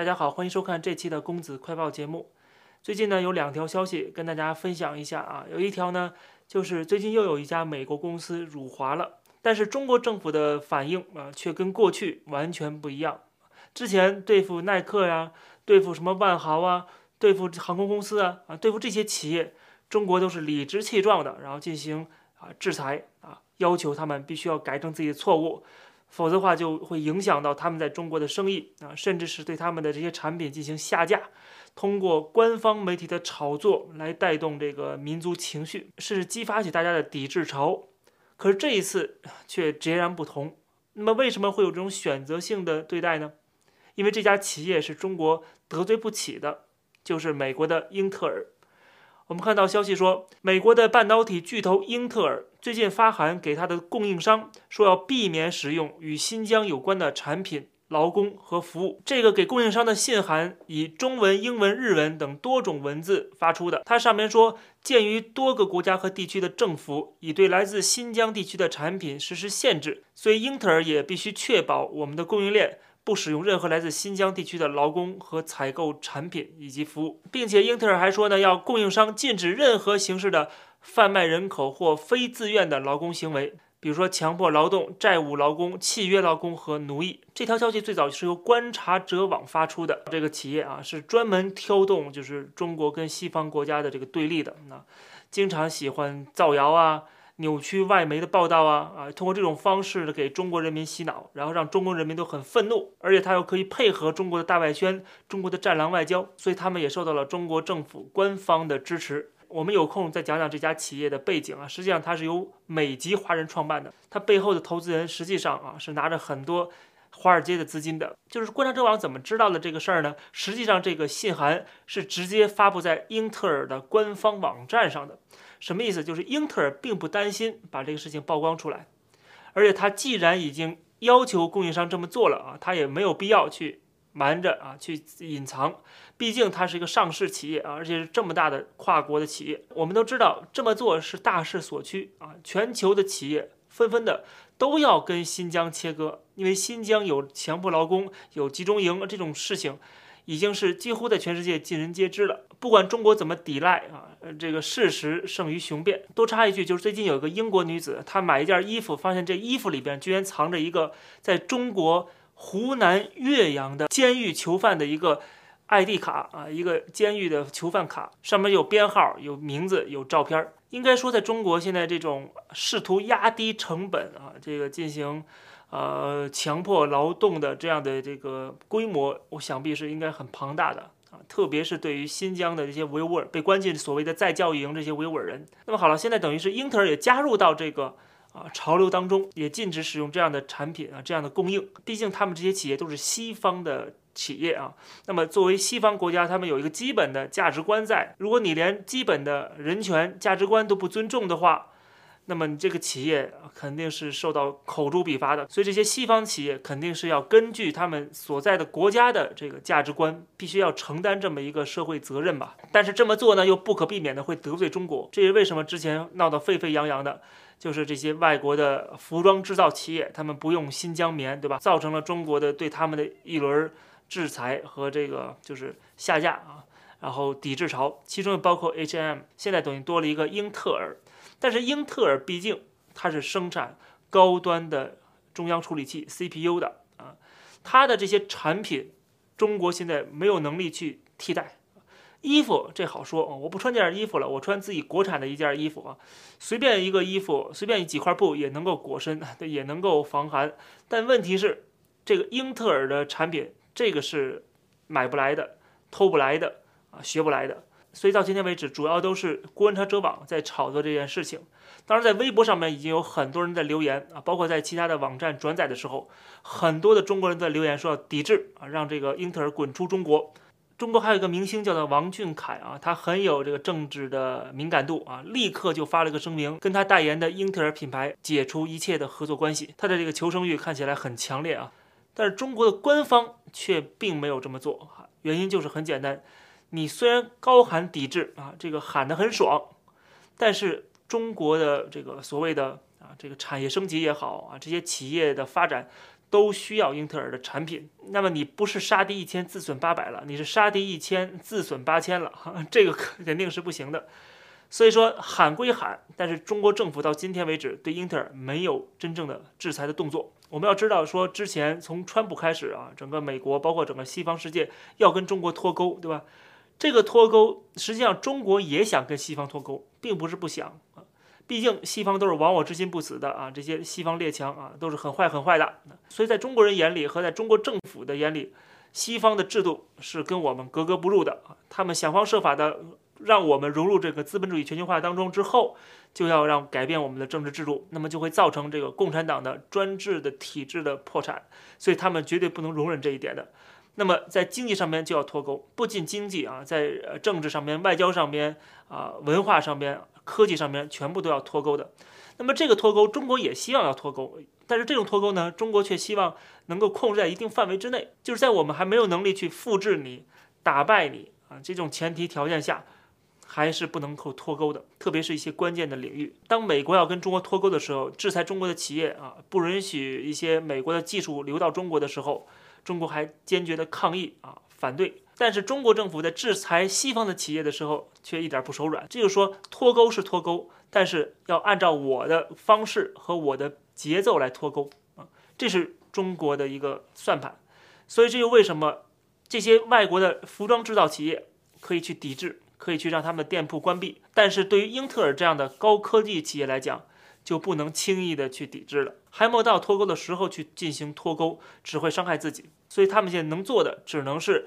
大家好，欢迎收看这期的公子快报节目。最近呢，有两条消息跟大家分享一下啊。有一条呢，就是最近又有一家美国公司辱华了，但是中国政府的反应啊，却跟过去完全不一样。之前对付耐克呀，对付什么万豪啊，对付航空公司啊，啊，对付这些企业，中国都是理直气壮的，然后进行啊制裁啊，要求他们必须要改正自己的错误。否则的话，就会影响到他们在中国的生意啊，甚至是对他们的这些产品进行下架。通过官方媒体的炒作来带动这个民族情绪，是激发起大家的抵制潮。可是这一次却截然不同。那么为什么会有这种选择性的对待呢？因为这家企业是中国得罪不起的，就是美国的英特尔。我们看到消息说，美国的半导体巨头英特尔最近发函给他的供应商，说要避免使用与新疆有关的产品、劳工和服务。这个给供应商的信函以中文、英文、日文等多种文字发出的。它上面说，鉴于多个国家和地区的政府已对来自新疆地区的产品实施限制，所以英特尔也必须确保我们的供应链。不使用任何来自新疆地区的劳工和采购产品以及服务，并且英特尔还说呢，要供应商禁止任何形式的贩卖人口或非自愿的劳工行为，比如说强迫劳动、债务劳工、契约劳工和奴役。这条消息最早是由观察者网发出的，这个企业啊是专门挑动就是中国跟西方国家的这个对立的，那经常喜欢造谣啊。扭曲外媒的报道啊啊，通过这种方式给中国人民洗脑，然后让中国人民都很愤怒，而且他又可以配合中国的大外宣、中国的战狼外交，所以他们也受到了中国政府官方的支持。我们有空再讲讲这家企业的背景啊，实际上它是由美籍华人创办的，它背后的投资人实际上啊是拿着很多华尔街的资金的。就是观察者网怎么知道的这个事儿呢？实际上这个信函是直接发布在英特尔的官方网站上的。什么意思？就是英特尔并不担心把这个事情曝光出来，而且他既然已经要求供应商这么做了啊，他也没有必要去瞒着啊，去隐藏。毕竟它是一个上市企业啊，而且是这么大的跨国的企业。我们都知道这么做是大势所趋啊，全球的企业纷纷的都要跟新疆切割，因为新疆有强迫劳工、有集中营这种事情。已经是几乎在全世界尽人皆知了。不管中国怎么抵赖啊，这个事实胜于雄辩。多插一句，就是最近有一个英国女子，她买一件衣服，发现这衣服里边居然藏着一个在中国湖南岳阳的监狱囚犯的一个 ID 卡啊，一个监狱的囚犯卡，上面有编号、有名字、有照片。应该说，在中国现在这种试图压低成本啊，这个进行。呃，强迫劳动的这样的这个规模，我想必是应该很庞大的啊，特别是对于新疆的这些维吾尔被关进所谓的再教育营这些维吾尔人。那么好了，现在等于是英特尔也加入到这个啊潮流当中，也禁止使用这样的产品啊，这样的供应。毕竟他们这些企业都是西方的企业啊，那么作为西方国家，他们有一个基本的价值观在。如果你连基本的人权价值观都不尊重的话，那么你这个企业肯定是受到口诛笔伐的，所以这些西方企业肯定是要根据他们所在的国家的这个价值观，必须要承担这么一个社会责任吧。但是这么做呢，又不可避免的会得罪中国。这也为什么之前闹得沸沸扬扬的，就是这些外国的服装制造企业，他们不用新疆棉，对吧？造成了中国的对他们的一轮制裁和这个就是下架啊，然后抵制潮，其中又包括 H&M，现在等于多了一个英特尔。但是英特尔毕竟它是生产高端的中央处理器 CPU 的啊，它的这些产品，中国现在没有能力去替代。衣服这好说，我不穿这件衣服了，我穿自己国产的一件衣服啊，随便一个衣服，随便几块布也能够裹身，也能够防寒。但问题是，这个英特尔的产品，这个是买不来的，偷不来的啊，学不来的。所以到今天为止，主要都是观察者网在炒作这件事情。当然，在微博上面已经有很多人在留言啊，包括在其他的网站转载的时候，很多的中国人在留言说要抵制啊，让这个英特尔滚出中国。中国还有一个明星叫做王俊凯啊，他很有这个政治的敏感度啊，立刻就发了个声明，跟他代言的英特尔品牌解除一切的合作关系。他的这个求生欲看起来很强烈啊，但是中国的官方却并没有这么做原因就是很简单。你虽然高喊抵制啊，这个喊得很爽，但是中国的这个所谓的啊这个产业升级也好啊，这些企业的发展都需要英特尔的产品。那么你不是杀敌一千自损八百了，你是杀敌一千自损八千了，这个肯定是不行的。所以说喊归喊，但是中国政府到今天为止对英特尔没有真正的制裁的动作。我们要知道，说之前从川普开始啊，整个美国包括整个西方世界要跟中国脱钩，对吧？这个脱钩实际上中国也想跟西方脱钩，并不是不想啊。毕竟西方都是亡我之心不死的啊，这些西方列强啊都是很坏很坏的。所以在中国人眼里和在中国政府的眼里，西方的制度是跟我们格格不入的啊。他们想方设法的。让我们融入这个资本主义全球化当中之后，就要让改变我们的政治制度，那么就会造成这个共产党的专制的体制的破产，所以他们绝对不能容忍这一点的。那么在经济上面就要脱钩，不仅经济啊，在政治上面、外交上面啊、文化上面、科技上面，全部都要脱钩的。那么这个脱钩，中国也希望要脱钩，但是这种脱钩呢，中国却希望能够控制在一定范围之内，就是在我们还没有能力去复制你、打败你啊这种前提条件下。还是不能够脱钩的，特别是一些关键的领域。当美国要跟中国脱钩的时候，制裁中国的企业啊，不允许一些美国的技术流到中国的时候，中国还坚决的抗议啊，反对。但是中国政府在制裁西方的企业的时候，却一点不手软。这就说，脱钩是脱钩，但是要按照我的方式和我的节奏来脱钩啊，这是中国的一个算盘。所以这就为什么这些外国的服装制造企业可以去抵制。可以去让他们的店铺关闭，但是对于英特尔这样的高科技企业来讲，就不能轻易的去抵制了。还没到脱钩的时候去进行脱钩，只会伤害自己。所以他们现在能做的只能是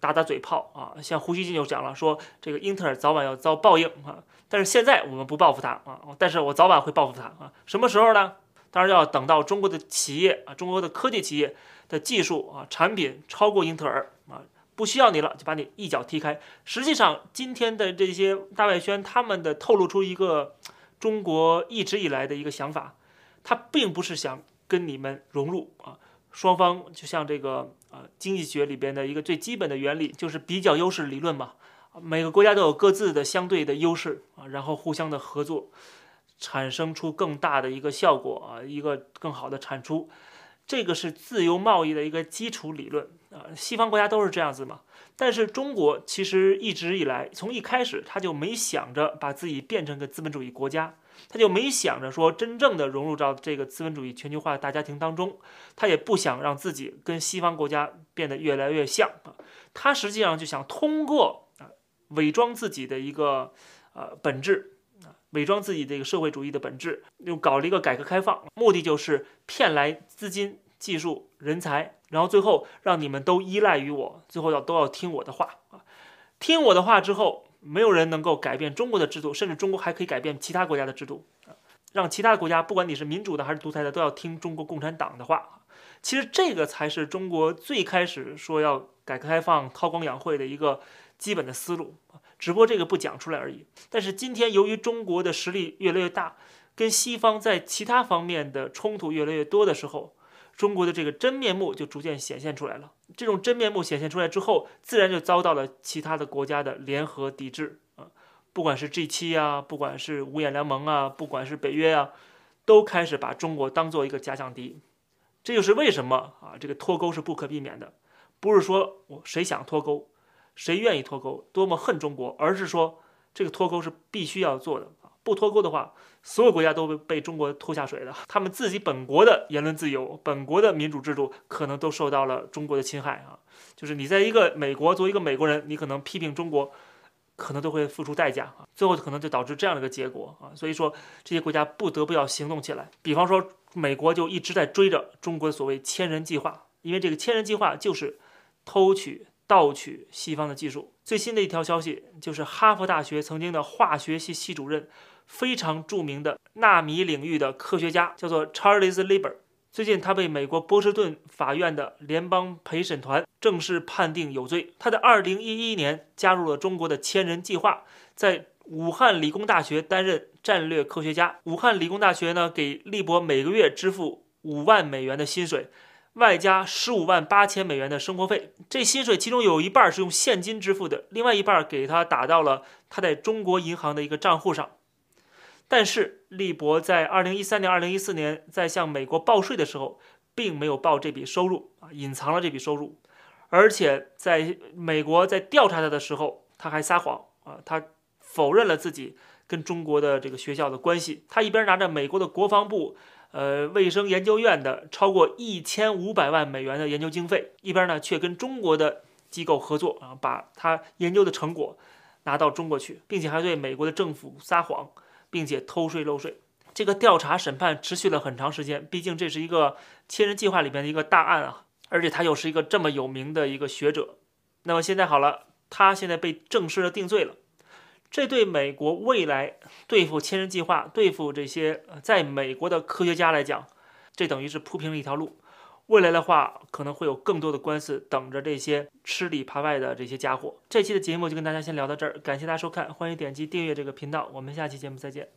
打打嘴炮啊。像胡锡进就讲了，说这个英特尔早晚要遭报应啊。但是现在我们不报复他啊，但是我早晚会报复他啊。什么时候呢？当然要等到中国的企业啊，中国的科技企业的技术啊，产品超过英特尔啊。不需要你了，就把你一脚踢开。实际上，今天的这些大外宣，他们的透露出一个中国一直以来的一个想法，他并不是想跟你们融入啊。双方就像这个啊，经济学里边的一个最基本的原理，就是比较优势理论嘛。每个国家都有各自的相对的优势啊，然后互相的合作，产生出更大的一个效果啊，一个更好的产出。这个是自由贸易的一个基础理论啊，西方国家都是这样子嘛。但是中国其实一直以来，从一开始他就没想着把自己变成个资本主义国家，他就没想着说真正的融入到这个资本主义全球化大家庭当中，他也不想让自己跟西方国家变得越来越像啊。他实际上就想通过啊伪装自己的一个呃本质啊，伪装自己这个社会主义的本质，又搞了一个改革开放，目的就是骗来资金。技术人才，然后最后让你们都依赖于我，最后要都要听我的话啊！听我的话之后，没有人能够改变中国的制度，甚至中国还可以改变其他国家的制度啊！让其他国家，不管你是民主的还是独裁的，都要听中国共产党的话。其实这个才是中国最开始说要改革开放、韬光养晦的一个基本的思路啊！只不过这个不讲出来而已。但是今天由于中国的实力越来越大，跟西方在其他方面的冲突越来越多的时候，中国的这个真面目就逐渐显现出来了。这种真面目显现出来之后，自然就遭到了其他的国家的联合抵制啊，不管是 G 七啊，不管是五眼联盟啊，不管是北约啊，都开始把中国当做一个假想敌。这就是为什么啊，这个脱钩是不可避免的，不是说我谁想脱钩，谁愿意脱钩，多么恨中国，而是说这个脱钩是必须要做的。不脱钩的话，所有国家都被被中国拖下水的。他们自己本国的言论自由、本国的民主制度，可能都受到了中国的侵害啊！就是你在一个美国，作为一个美国人，你可能批评中国，可能都会付出代价啊！最后可能就导致这样的一个结果啊！所以说，这些国家不得不要行动起来。比方说，美国就一直在追着中国的所谓“千人计划”，因为这个“千人计划”就是偷取。盗取西方的技术。最新的一条消息就是，哈佛大学曾经的化学系系主任，非常著名的纳米领域的科学家，叫做 Charles Lieber。最近他被美国波士顿法院的联邦陪审团正式判定有罪。他在2011年加入了中国的千人计划，在武汉理工大学担任战略科学家。武汉理工大学呢，给利伯每个月支付五万美元的薪水。外加十五万八千美元的生活费，这薪水其中有一半是用现金支付的，另外一半给他打到了他在中国银行的一个账户上。但是利博在二零一三年、二零一四年在向美国报税的时候，并没有报这笔收入啊，隐藏了这笔收入，而且在美国在调查他的时候，他还撒谎啊，他否认了自己跟中国的这个学校的关系。他一边拿着美国的国防部、呃卫生研究院的超过一千五百万美元的研究经费，一边呢却跟中国的机构合作啊，把他研究的成果拿到中国去，并且还对美国的政府撒谎，并且偷税漏税。这个调查审判持续了很长时间，毕竟这是一个千人计划里边的一个大案啊，而且他又是一个这么有名的一个学者。那么现在好了，他现在被正式的定罪了，这对美国未来对付千人计划、对付这些在美国的科学家来讲，这等于是铺平了一条路。未来的话，可能会有更多的官司等着这些吃里扒外的这些家伙。这期的节目就跟大家先聊到这儿，感谢大家收看，欢迎点击订阅这个频道，我们下期节目再见。